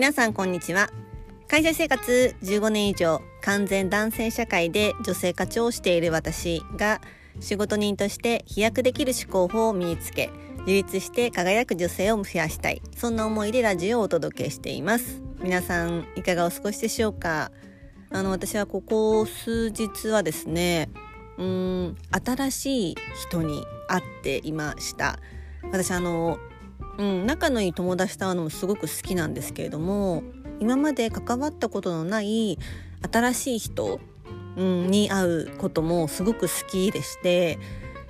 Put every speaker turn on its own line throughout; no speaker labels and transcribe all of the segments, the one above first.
皆さんこんにちは。会社生活15年以上完全男性社会で女性課長をしている私が仕事人として飛躍できる思考法を身につけ自立して輝く女性を増やしたい。そんな思いでラジオをお届けしています。皆さんいかがお過ごしでしょうか？あの私はここ数日はですねうーん新しい人に会っていました。私あのうん、仲のいい友達と会うのもすごく好きなんですけれども今まで関わったことのない新しい人、うん、に会うこともすごく好きでして、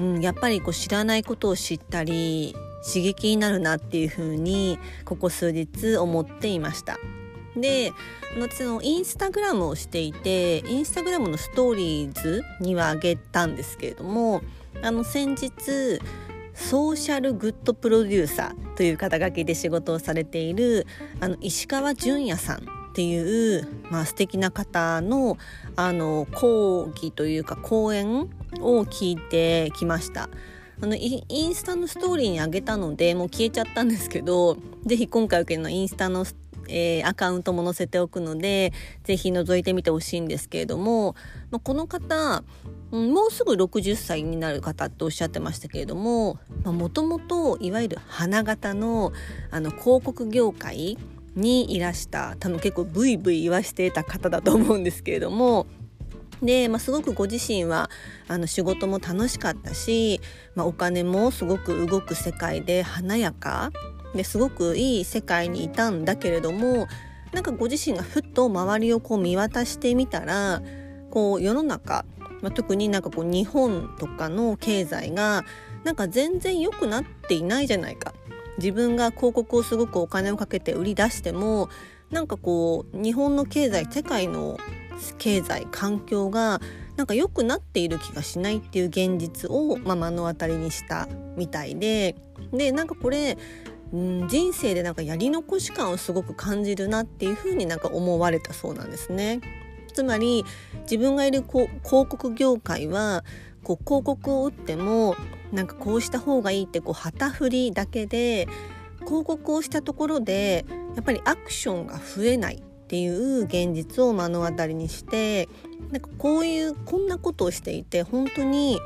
うん、やっぱりこう知らないことを知ったり刺激になるなっていうふうにここ数日思っていました。で私のインスタグラムをしていてインスタグラムのストーリーズにはあげたんですけれどもあの先日ソーシャルグッドプロデューサーという肩書きで仕事をされているあの石川淳也さんっていう、まあ素敵な方のあの講義というか講演を聞いてきました。あのインスタのストーリーにあげたのでもう消えちゃったんですけど是非今回受けのインスタのえー、アカウントも載せておくので是非覗いてみてほしいんですけれども、まあ、この方、もうすぐ60歳になる方っておっしゃってましたけれどももともといわゆる花形のあの広告業界にいらした多分結構ブイブイ言わしてた方だと思うんですけれどもで、まあ、すごくご自身はあの仕事も楽しかったし、まあ、お金もすごく動く世界で華やかですごくいい世界にいたんだけれどもなんかご自身がふっと周りをこう見渡してみたらこう世の中、まあ、特になんかこう日本とかの経済がなんか全然良くなっていないじゃないか。自分が広告をすごくお金をかけて売り出してもなんかこう日本の経済世界の経済環境がなんか良くなっている気がしないっていう現実を、まあ、目の当たりにしたみたいで。でなんかこれうん人生でなんかやり残し感をすごく感じるなっていうふうになんか思われたそうなんですね。つまり自分がいる広告業界はこう広告を打ってもなんかこうした方がいいってこう旗振りだけで広告をしたところでやっぱりアクションが増えないっていう現実を目の当たりにしてなんかこういうこんなことをしていて本当に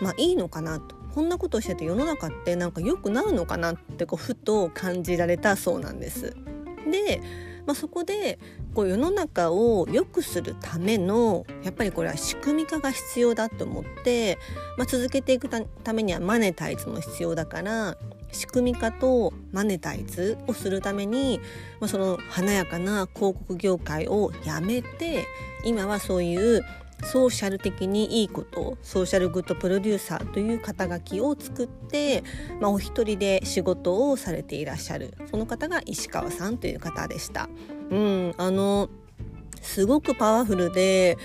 まあいいのかなとこんなことをしてて世の中ってなんか良くなるのかなってこうふと感じられたそうなんです。で、まあ、そこでこう世の中を良くするためのやっぱりこれは仕組み化が必要だと思って、まあ、続けていくためにはマネタイズも必要だから仕組み化とマネタイズをするために、まあ、その華やかな広告業界をやめて今はそういうソーシャル的にいいことソーシャルグッドプロデューサーという肩書きを作って、まあ、お一人で仕事をされていらっしゃるその方が石川さんという方でした。うん、あのすごくパワフルで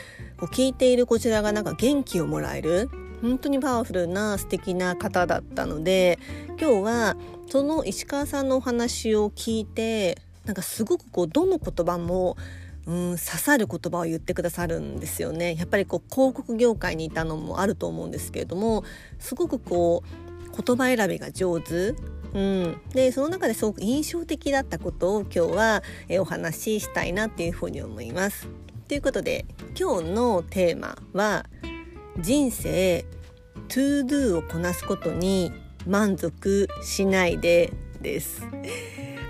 聞いているこちらがなんか元気をもらえる本当にパワフルな素敵な方だったので今日はその石川さんのお話を聞いてなんかすごくこうどの言葉もうん刺さる言葉を言ってくださるんですよねやっぱりこう広告業界にいたのもあると思うんですけれどもすごくこう言葉選びが上手うん、でその中ですごく印象的だったことを今日はえお話ししたいなっていうふうに思います。ということで今日のテーマは人生 to do をこなすことに満足しないでです。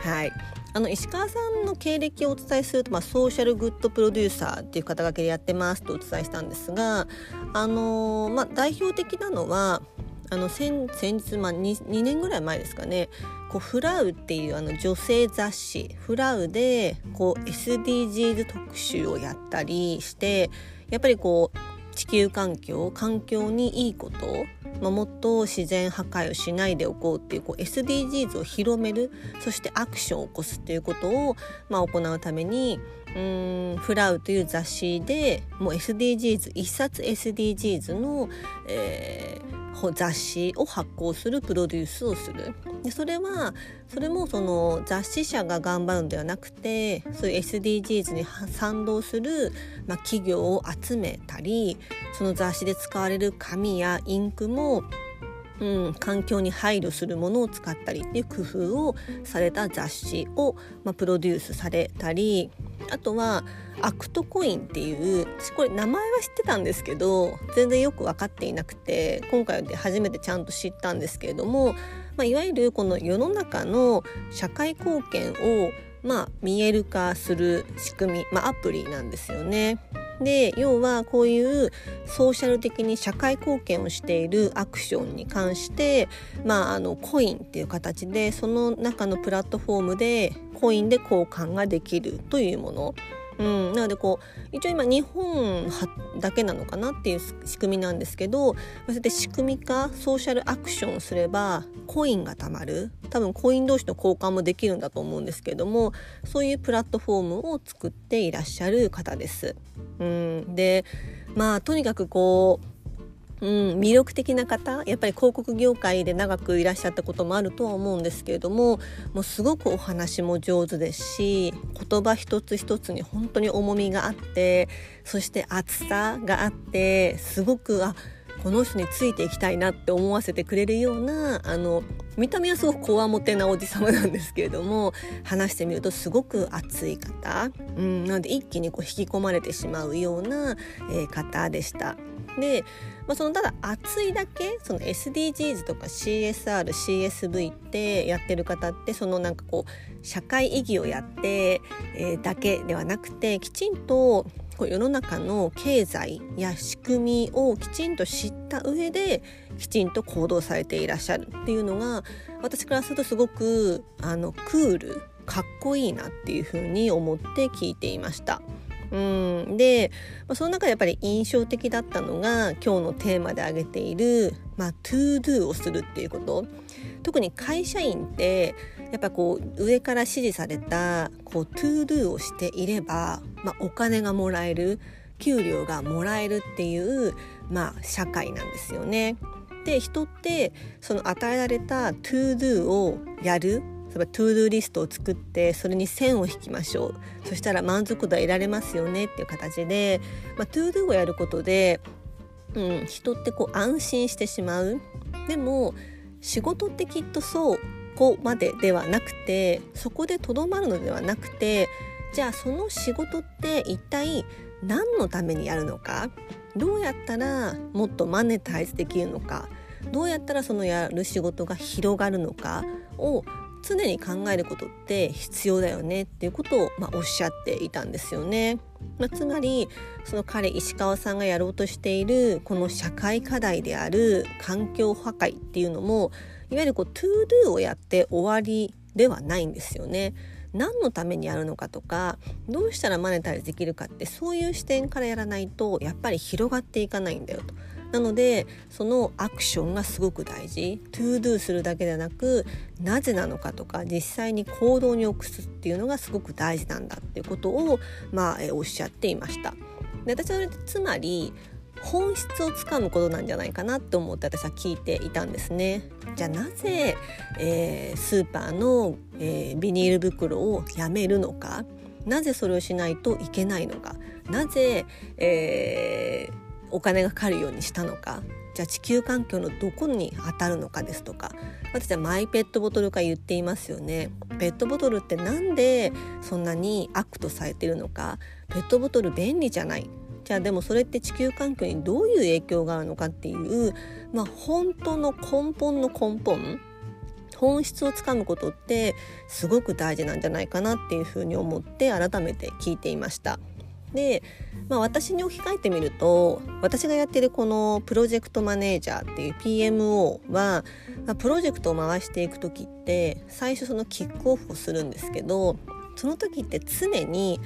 はい、あの石川さんの経歴をお伝えすると、まあ、ソーシャルグッドプロデューサーっていう肩書きでやってますとお伝えしたんですが、あの、まあ、代表的なのはあの先先日、まあ2、2, 年ぐらい前ですかねこうフラウっていうあの女性雑誌フラウでこう SDGs 特集をやったりしてやっぱりこう地球環境環境にいいこと、もっと自然破壊をしないでおこうっていうこう SDGs を広めるそしてアクションを起こすっていうことを、まあ、行うためにうんフラウという雑誌でもう SDGs 一冊 SDGs の、えー、雑誌を発行するプロデュースをする。でそれはそれもその雑誌社が頑張るんではなくてそういう SDGs に賛同する、まあ、企業を集めたりその雑誌で使われる紙やインクもうん、環境に配慮するものを使ったりっていう工夫をされた雑誌を、まあ、プロデュースされたりあとはアクトコインっていう私これ名前は知ってたんですけど全然よく分かっていなくて今回で初めてちゃんと知ったんですけれども、まあ、いわゆるこの世の中の社会貢献をまあ見える化する仕組み、まあ、アプリなんですよね。で要はこういうソーシャル的に社会貢献をしているアクションに関して、まあ、あのコインっていう形でその中のプラットフォームでコインで交換ができるというもの。うん、なのでこう一応今日本だけなのかなっていう仕組みなんですけどそうやって仕組み化ソーシャルアクションをすればコインが貯まる。多分コイン同士の交換もできるんだと思うんですけどもそういうプラットフォームを作っていらっしゃる方です。うん、でまあとにかくこううん、魅力的な方やっぱり広告業界で長くいらっしゃったこともあるとは思うんですけれどももうすごくお話も上手ですし言葉一つ一つに本当に重みがあってそして熱さがあってすごくあこの人についていきたいなって思わせてくれるようなあの見た目はすごくこわもてなおじ様なんですけれども話してみるとすごく熱い方、うん、なので一気にこう引き込まれてしまうような、えー、方でした。で、まあ、そのただ熱いだけその SDGs とか CSRCSV ってやってる方ってそのなんかこう社会意義をやって、えー、だけではなくてきちんとこう世の中の経済や仕組みをきちんと知った上できちんと行動されていらっしゃるっていうのが私からするとすごくあのクールかっこいいなっていうふうに思って聞いていました。うんで、まあ、その中でやっぱり印象的だったのが今日のテーマで挙げている、まあ、 to do をするっていうこと特に会社員ってやっぱこう上から指示されたこう to do をしていれば、まあ、お金がもらえる給料がもらえるっていう、まあ、社会なんですよね。で人ってその与えられた to do をやる例えば to do リストを作ってそれに線を引きましょう。そしたら満足度は得られますよねっていう形で、まあ、 to do をやることで、うん、人ってこう安心してしまう。でも仕事ってきっとそうこまでではなくてそこでとどまるのではなくてじゃあその仕事って一体何のためにやるのか？どうやったらもっとマネタイズできるのか？どうやったらそのやる仕事が広がるのか？を常に考えることって必要だよねっていうことを、まあ、おっしゃっていたんですよね。まあ、つまりその彼石川さんがやろうとしているこの社会課題である環境破壊っていうのもいわゆるこうトゥーdo をやって終わりではないんですよね。何のためにやるのかとかどうしたらマネタイズできるかってそういう視点からやらないとやっぱり広がっていかないんだよと。なのでそのアクションがすごく大事 to do するだけではなくなぜなのかとか実際に行動に移すっていうのがすごく大事なんだっていうことを、まあ、えおっしゃっていました。で私はつまり本質をつかむことなんじゃないかなと思って私は聞いていたんですね。じゃあなぜ、えー、スーパーの、えー、ビニール袋をやめるのか？なぜそれをしないといけないのか？なぜ、えーお金がかかるようにしたのかじゃあ地球環境のどこに当たるのかですとか私はマイペットボトル化言っていますよねペットボトルってなんでそんなに悪とされてるのかペットボトル便利じゃないじゃあでもそれって地球環境にどういう影響があるのかっていう、まあ、本当の根本の根本本質をつかむことってすごく大事なんじゃないかなっていうふうに思って改めて聞いていました。で、まあ、私に置き換えてみると私がやってるこのプロジェクトマネージャーっていう PMO は、まあ、プロジェクトを回していく時って最初そのキックオフをするんですけどその時って常に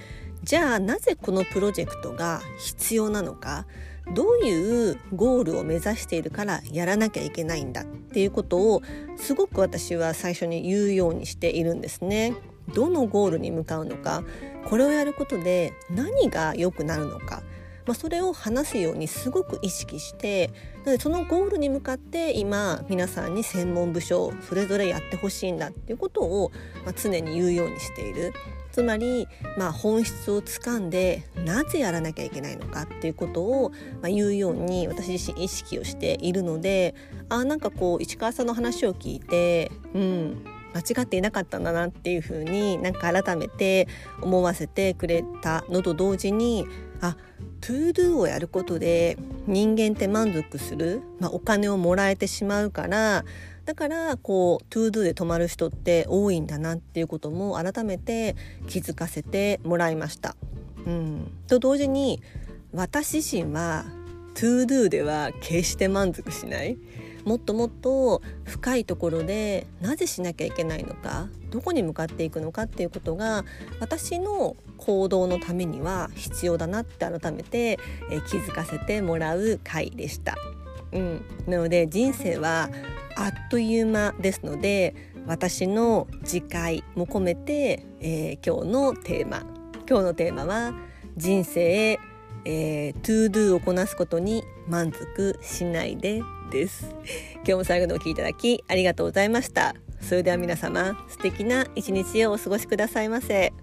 じゃあなぜこのプロジェクトが必要なのかどういうゴールを目指しているからやらなきゃいけないんだっていうことをすごく私は最初に言うようにしているんですね。どのゴールに向かうのかこれをやることで何が良くなるのか、まあ、それを話すようにすごく意識してなのでそのゴールに向かって今皆さんに専門部署それぞれやってほしいんだっていうことを、まあ、常に言うようにしている。つまり、まあ、本質をつかんでなぜやらなきゃいけないのかっていうことを、まあ、言うように私自身意識をしているのであなんかこう市川さんの話を聞いてうん間違っていなかったんだなっていうふうになんか改めて思わせてくれたのと同時にあ to do をやることで人間って満足する、まあ、お金をもらえてしまうからだからこう to do で止まる人って多いんだなっていうことも改めて気づかせてもらいました。うん、と同時に私自身は to do では決して満足しない。もっともっと深いところでなぜしなきゃいけないのかどこに向かっていくのかっていうことが私の行動のためには必要だなって改めて、え気づかせてもらう回でした。うん、なので人生はあっという間ですので私の自戒も込めて、えー、今日のテーマ今日のテーマは人生、えー、 to do をこなすことに満足しないでです今日も最後までお聴きいただきありがとうございましたそれでは皆様素敵な一日をお過ごしくださいませ。